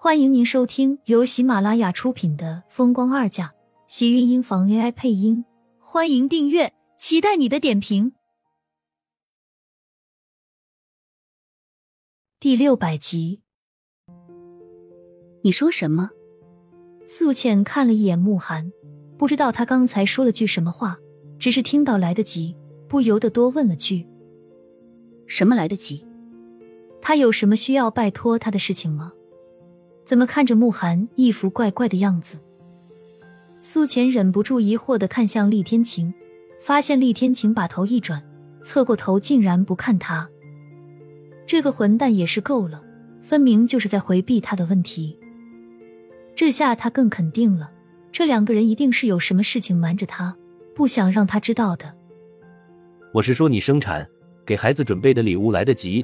欢迎您收听由喜马拉雅出品的《风光二嫁》，喜运音房 AI 配音。欢迎订阅，期待你的点评。第六百集，你说什么？素浅看了一眼慕寒，不知道他刚才说了句什么话，只是听到来得及，不由得多问了句：“什么来得及？他有什么需要拜托他的事情吗？”怎么看着慕寒一副怪怪的样子？苏浅忍不住疑惑的看向厉天晴，发现厉天晴把头一转，侧过头竟然不看他。这个混蛋也是够了，分明就是在回避他的问题。这下他更肯定了，这两个人一定是有什么事情瞒着他，不想让他知道的。我是说你生产给孩子准备的礼物来得及，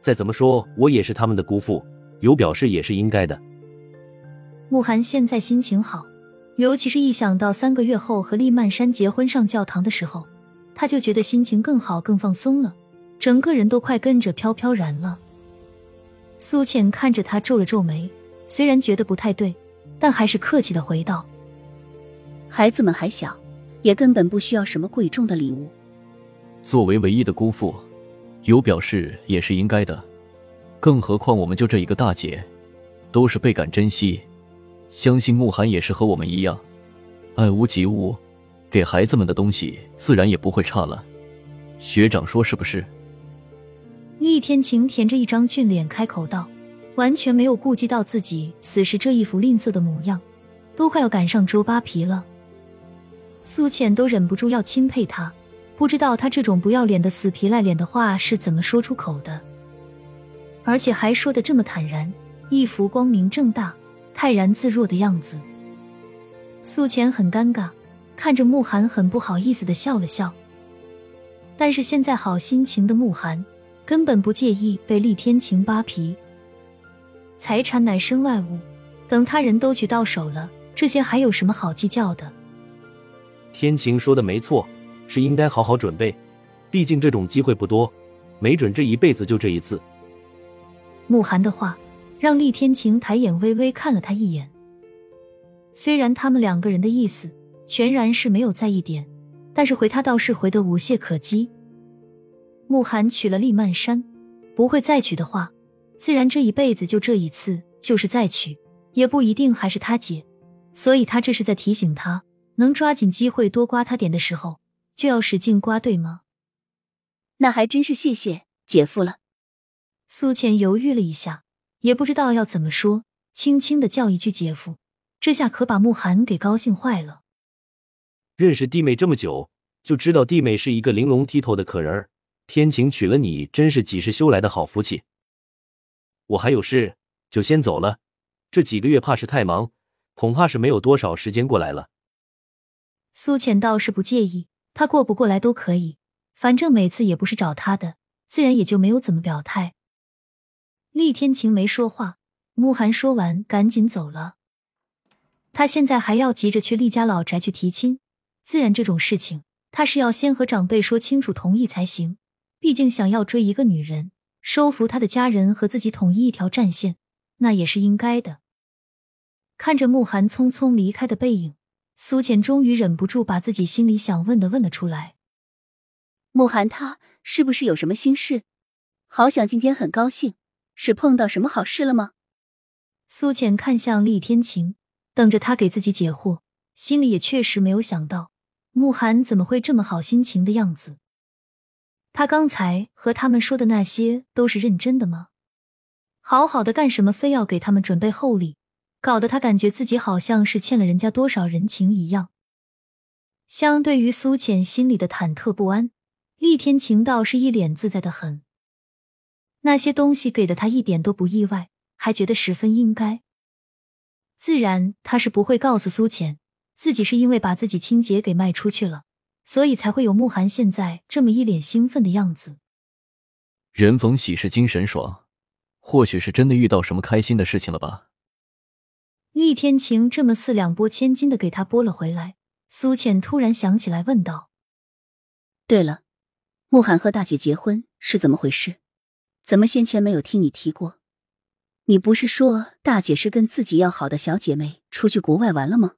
再怎么说我也是他们的姑父。有表示也是应该的。慕寒现在心情好，尤其是一想到三个月后和厉曼山结婚上教堂的时候，他就觉得心情更好、更放松了，整个人都快跟着飘飘然了。苏浅看着他皱了皱眉，虽然觉得不太对，但还是客气的回道：“孩子们还小，也根本不需要什么贵重的礼物。作为唯一的姑父，有表示也是应该的。”更何况，我们就这一个大姐，都是倍感珍惜。相信慕寒也是和我们一样，爱屋及乌，给孩子们的东西自然也不会差了。学长说是不是？厉天晴舔着一张俊脸开口道，完全没有顾及到自己此时这一副吝啬的模样，都快要赶上周扒皮了。苏浅都忍不住要钦佩他，不知道他这种不要脸的死皮赖脸的话是怎么说出口的。而且还说的这么坦然，一副光明正大、泰然自若的样子。素浅很尴尬，看着慕寒，很不好意思的笑了笑。但是现在好心情的慕寒，根本不介意被厉天晴扒皮。财产乃身外物，等他人都娶到手了，这些还有什么好计较的？天晴说的没错，是应该好好准备，毕竟这种机会不多，没准这一辈子就这一次。慕寒的话让厉天晴抬眼微微看了他一眼。虽然他们两个人的意思全然是没有在一点，但是回他倒是回得无懈可击。慕寒娶了厉曼山，不会再娶的话，自然这一辈子就这一次；就是再娶，也不一定还是他姐。所以他这是在提醒他，能抓紧机会多刮他点的时候，就要使劲刮，对吗？那还真是谢谢姐夫了。苏浅犹豫了一下，也不知道要怎么说，轻轻的叫一句“姐夫”，这下可把慕寒给高兴坏了。认识弟妹这么久，就知道弟妹是一个玲珑剔透的可人儿。天晴娶了你，真是几世修来的好福气。我还有事，就先走了。这几个月怕是太忙，恐怕是没有多少时间过来了。苏浅倒是不介意，他过不过来都可以，反正每次也不是找他的，自然也就没有怎么表态。厉天晴没说话，慕寒说完赶紧走了。他现在还要急着去厉家老宅去提亲，自然这种事情他是要先和长辈说清楚同意才行。毕竟想要追一个女人，收服她的家人和自己统一一条战线，那也是应该的。看着慕寒匆匆离开的背影，苏浅终于忍不住把自己心里想问的问了出来：慕寒他是不是有什么心事？好想今天很高兴。是碰到什么好事了吗？苏浅看向厉天晴，等着他给自己解惑，心里也确实没有想到慕寒怎么会这么好心情的样子。他刚才和他们说的那些都是认真的吗？好好的干什么，非要给他们准备厚礼，搞得他感觉自己好像是欠了人家多少人情一样。相对于苏浅心里的忐忑不安，厉天晴倒是一脸自在的很。那些东西给的他一点都不意外，还觉得十分应该。自然，他是不会告诉苏浅，自己是因为把自己亲姐给卖出去了，所以才会有慕寒现在这么一脸兴奋的样子。人逢喜事精神爽，或许是真的遇到什么开心的事情了吧？厉天晴这么四两拨千斤的给他拨了回来，苏浅突然想起来，问道：“对了，慕寒和大姐结婚是怎么回事？”怎么先前没有听你提过？你不是说大姐是跟自己要好的小姐妹出去国外玩了吗？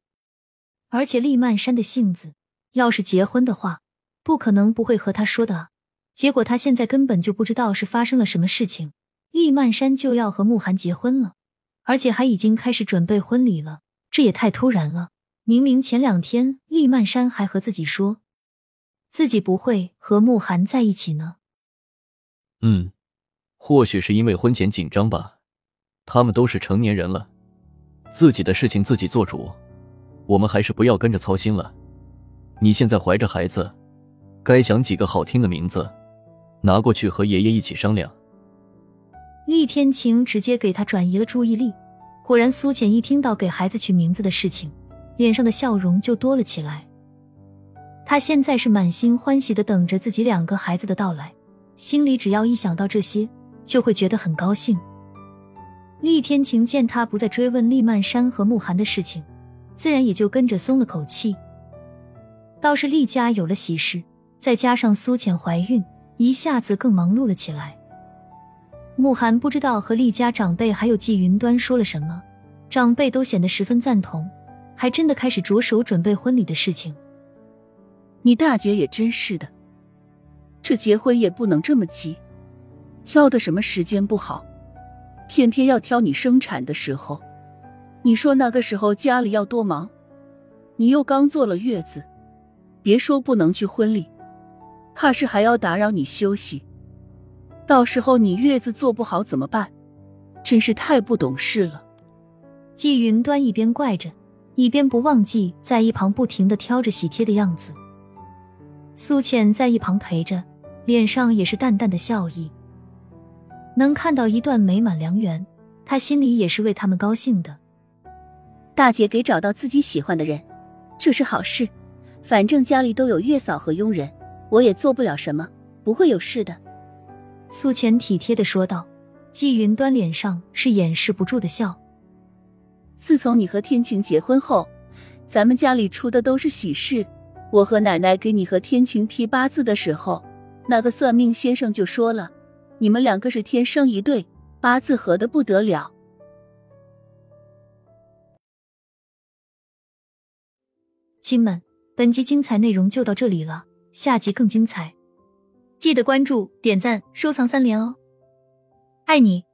而且厉曼山的性子，要是结婚的话，不可能不会和他说的啊。结果他现在根本就不知道是发生了什么事情，厉曼山就要和慕寒结婚了，而且还已经开始准备婚礼了，这也太突然了。明明前两天厉曼山还和自己说，自己不会和慕寒在一起呢。嗯，或许是因为婚前紧张吧。他们都是成年人了，自己的事情自己做主，我们还是不要跟着操心了。你现在怀着孩子，该想几个好听的名字。拿过去和爷爷一起商量。厉天晴直接给他转移了注意力。果然，苏浅一听到给孩子取名字的事情，脸上的笑容就多了起来。他现在是满心欢喜的等着自己两个孩子的到来，心里只要一想到这些，就会觉得很高兴。厉天晴见他不再追问厉曼山和慕寒的事情，自然也就跟着松了口气。倒是厉家有了喜事，再加上苏浅怀孕。一下子更忙碌了起来。慕寒不知道和厉家长辈还有季云端说了什么，长辈都显得十分赞同，还真的开始着手准备婚礼的事情。你大姐也真是的，这结婚也不能这么急，挑的什么时间不好，偏偏要挑你生产的时候。你说那个时候家里要多忙，你又刚坐了月子，别说不能去婚礼。怕是还要打扰你休息，到时候你月子做不好怎么办？真是太不懂事了。季云端一边怪着，一边不忘记在一旁不停的挑着喜帖的样子。苏浅在一旁陪着，脸上也是淡淡的笑意。能看到一段美满良缘，他心里也是为他们高兴的。大姐给找到自己喜欢的人，这是好事。反正家里都有月嫂和佣人。我也做不了什么，不会有事的。”苏浅体贴的说道。季云端脸上是掩饰不住的笑。自从你和天晴结婚后，咱们家里出的都是喜事。我和奶奶给你和天晴批八字的时候，那个算命先生就说了，你们两个是天生一对，八字合的不得了。亲们，本集精彩内容就到这里了。下集更精彩，记得关注、点赞、收藏三连哦！爱你。